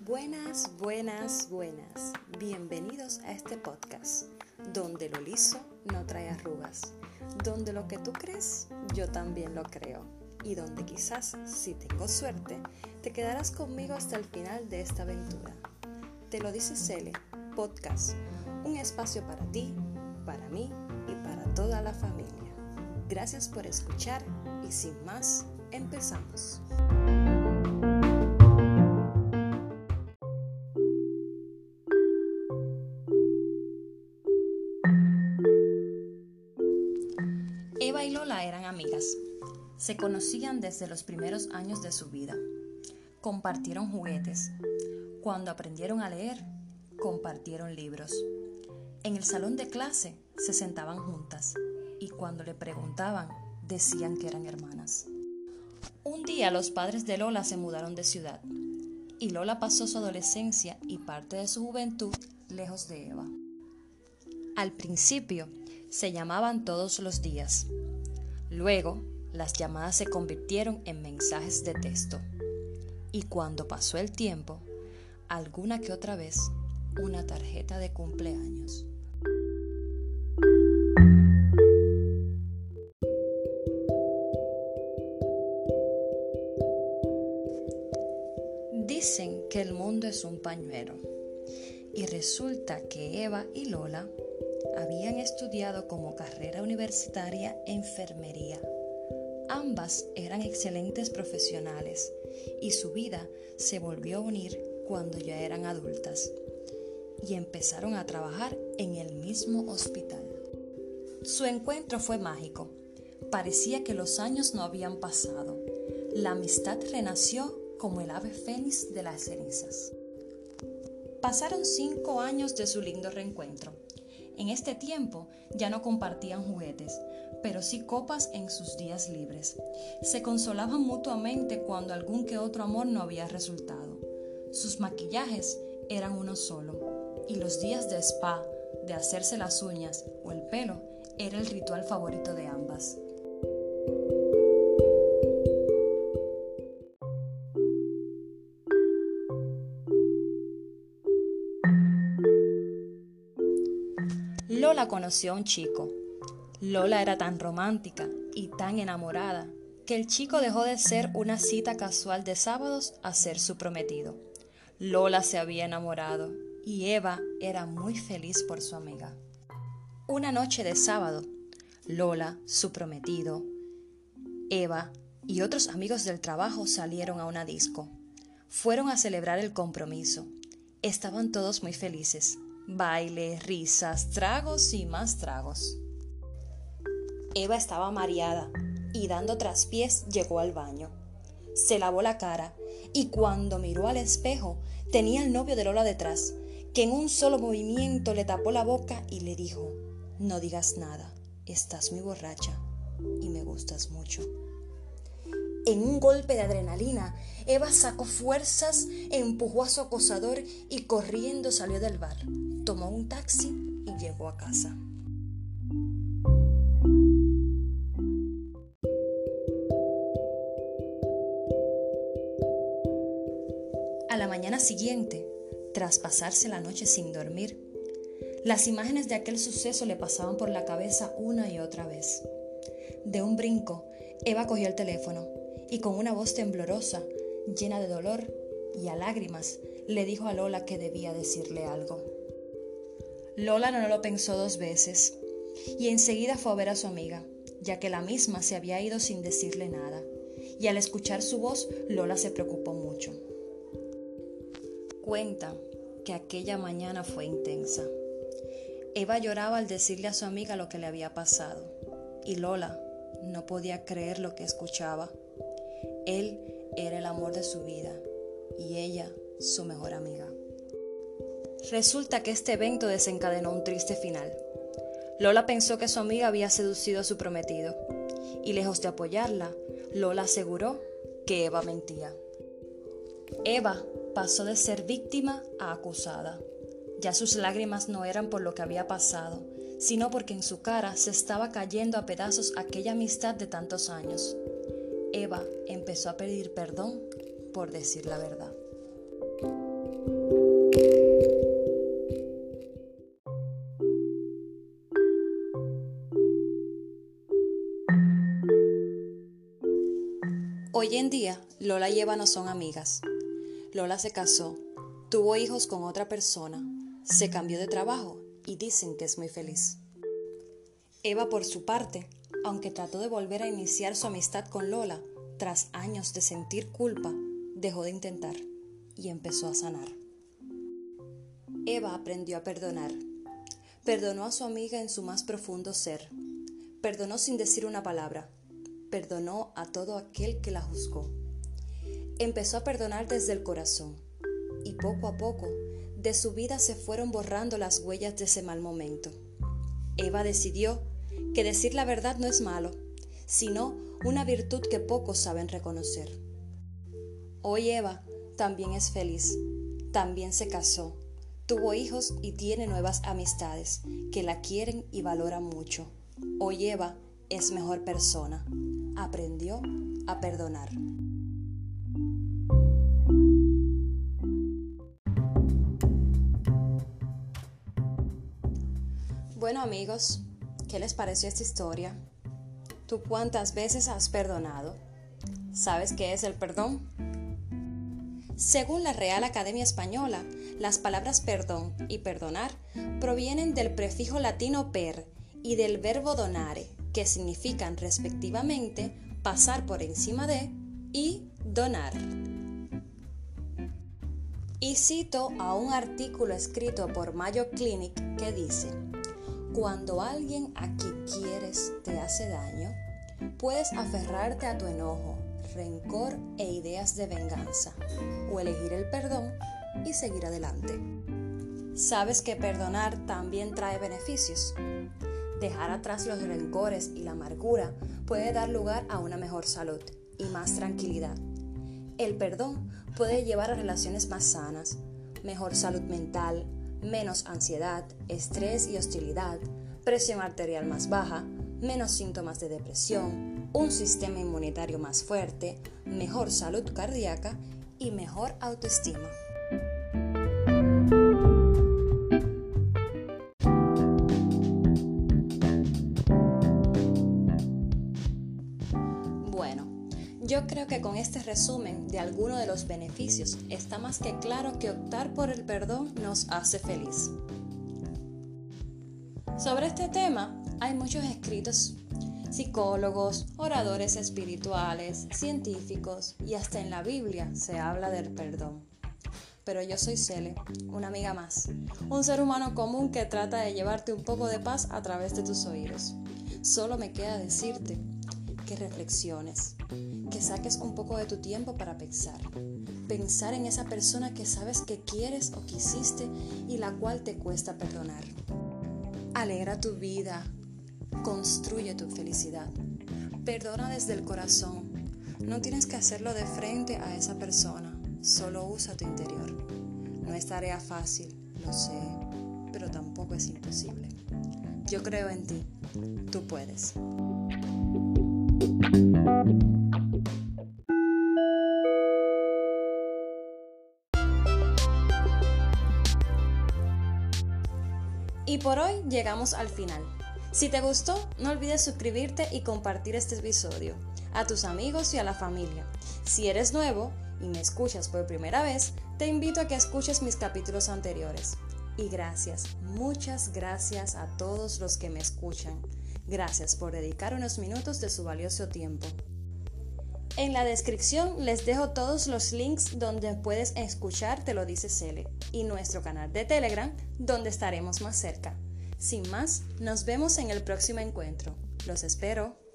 Buenas, buenas, buenas. Bienvenidos a este podcast, donde lo liso no trae arrugas, donde lo que tú crees, yo también lo creo, y donde quizás, si tengo suerte, te quedarás conmigo hasta el final de esta aventura. Te lo dice Cele, podcast, un espacio para ti, para mí y para toda la familia. Gracias por escuchar y sin más, empezamos. Eva y Lola eran amigas. Se conocían desde los primeros años de su vida. Compartieron juguetes. Cuando aprendieron a leer, compartieron libros. En el salón de clase se sentaban juntas y cuando le preguntaban decían que eran hermanas. Un día los padres de Lola se mudaron de ciudad y Lola pasó su adolescencia y parte de su juventud lejos de Eva. Al principio se llamaban todos los días. Luego, las llamadas se convirtieron en mensajes de texto. Y cuando pasó el tiempo, alguna que otra vez, una tarjeta de cumpleaños. Dicen que el mundo es un pañuelo y resulta que Eva y Lola habían estudiado como carrera universitaria enfermería. Ambas eran excelentes profesionales y su vida se volvió a unir cuando ya eran adultas y empezaron a trabajar en el mismo hospital. Su encuentro fue mágico. Parecía que los años no habían pasado. La amistad renació como el ave fénix de las cenizas. Pasaron cinco años de su lindo reencuentro en este tiempo ya no compartían juguetes, pero sí copas en sus días libres. Se consolaban mutuamente cuando algún que otro amor no había resultado. Sus maquillajes eran uno solo, y los días de spa, de hacerse las uñas o el pelo, era el ritual favorito de ambas. Lola conoció un chico. Lola era tan romántica y tan enamorada que el chico dejó de ser una cita casual de sábados a ser su prometido. Lola se había enamorado y Eva era muy feliz por su amiga. Una noche de sábado, Lola, su prometido, Eva y otros amigos del trabajo salieron a una disco. Fueron a celebrar el compromiso. Estaban todos muy felices baile, risas, tragos y más tragos. Eva estaba mareada y dando traspiés llegó al baño. Se lavó la cara y cuando miró al espejo tenía al novio de Lola detrás, que en un solo movimiento le tapó la boca y le dijo, no digas nada, estás muy borracha y me gustas mucho. En un golpe de adrenalina, Eva sacó fuerzas, empujó a su acosador y corriendo salió del bar tomó un taxi y llegó a casa. A la mañana siguiente, tras pasarse la noche sin dormir, las imágenes de aquel suceso le pasaban por la cabeza una y otra vez. De un brinco, Eva cogió el teléfono y con una voz temblorosa, llena de dolor y a lágrimas, le dijo a Lola que debía decirle algo. Lola no lo pensó dos veces y enseguida fue a ver a su amiga, ya que la misma se había ido sin decirle nada, y al escuchar su voz Lola se preocupó mucho. Cuenta que aquella mañana fue intensa. Eva lloraba al decirle a su amiga lo que le había pasado, y Lola no podía creer lo que escuchaba. Él era el amor de su vida y ella su mejor amiga. Resulta que este evento desencadenó un triste final. Lola pensó que su amiga había seducido a su prometido, y lejos de apoyarla, Lola aseguró que Eva mentía. Eva pasó de ser víctima a acusada. Ya sus lágrimas no eran por lo que había pasado, sino porque en su cara se estaba cayendo a pedazos aquella amistad de tantos años. Eva empezó a pedir perdón por decir la verdad. Hoy en día, Lola y Eva no son amigas. Lola se casó, tuvo hijos con otra persona, se cambió de trabajo y dicen que es muy feliz. Eva, por su parte, aunque trató de volver a iniciar su amistad con Lola, tras años de sentir culpa, dejó de intentar y empezó a sanar. Eva aprendió a perdonar. Perdonó a su amiga en su más profundo ser. Perdonó sin decir una palabra. Perdonó a todo aquel que la juzgó. Empezó a perdonar desde el corazón y poco a poco de su vida se fueron borrando las huellas de ese mal momento. Eva decidió que decir la verdad no es malo, sino una virtud que pocos saben reconocer. Hoy Eva también es feliz, también se casó, tuvo hijos y tiene nuevas amistades que la quieren y valoran mucho. Hoy Eva es mejor persona, aprendió a perdonar. Bueno amigos, ¿qué les pareció esta historia? ¿Tú cuántas veces has perdonado? ¿Sabes qué es el perdón? Según la Real Academia Española, las palabras perdón y perdonar provienen del prefijo latino per y del verbo donare, que significan respectivamente pasar por encima de y donar. Y cito a un artículo escrito por Mayo Clinic que dice, cuando alguien a quien quieres te hace daño, puedes aferrarte a tu enojo, rencor e ideas de venganza, o elegir el perdón y seguir adelante. Sabes que perdonar también trae beneficios. Dejar atrás los rencores y la amargura puede dar lugar a una mejor salud y más tranquilidad. El perdón puede llevar a relaciones más sanas, mejor salud mental, menos ansiedad, estrés y hostilidad, presión arterial más baja, menos síntomas de depresión, un sistema inmunitario más fuerte, mejor salud cardíaca y mejor autoestima. Yo creo que con este resumen de algunos de los beneficios está más que claro que optar por el perdón nos hace feliz. Sobre este tema hay muchos escritos, psicólogos, oradores espirituales, científicos y hasta en la Biblia se habla del perdón. Pero yo soy Cele, una amiga más, un ser humano común que trata de llevarte un poco de paz a través de tus oídos. Solo me queda decirte que reflexiones, que saques un poco de tu tiempo para pensar. Pensar en esa persona que sabes que quieres o quisiste y la cual te cuesta perdonar. Alegra tu vida, construye tu felicidad. Perdona desde el corazón. No tienes que hacerlo de frente a esa persona, solo usa tu interior. No es tarea fácil, lo sé, pero tampoco es imposible. Yo creo en ti, tú puedes. Y por hoy llegamos al final. Si te gustó, no olvides suscribirte y compartir este episodio a tus amigos y a la familia. Si eres nuevo y me escuchas por primera vez, te invito a que escuches mis capítulos anteriores. Y gracias, muchas gracias a todos los que me escuchan. Gracias por dedicar unos minutos de su valioso tiempo. En la descripción les dejo todos los links donde puedes escuchar Te lo dice Cele y nuestro canal de Telegram donde estaremos más cerca. Sin más, nos vemos en el próximo encuentro. Los espero.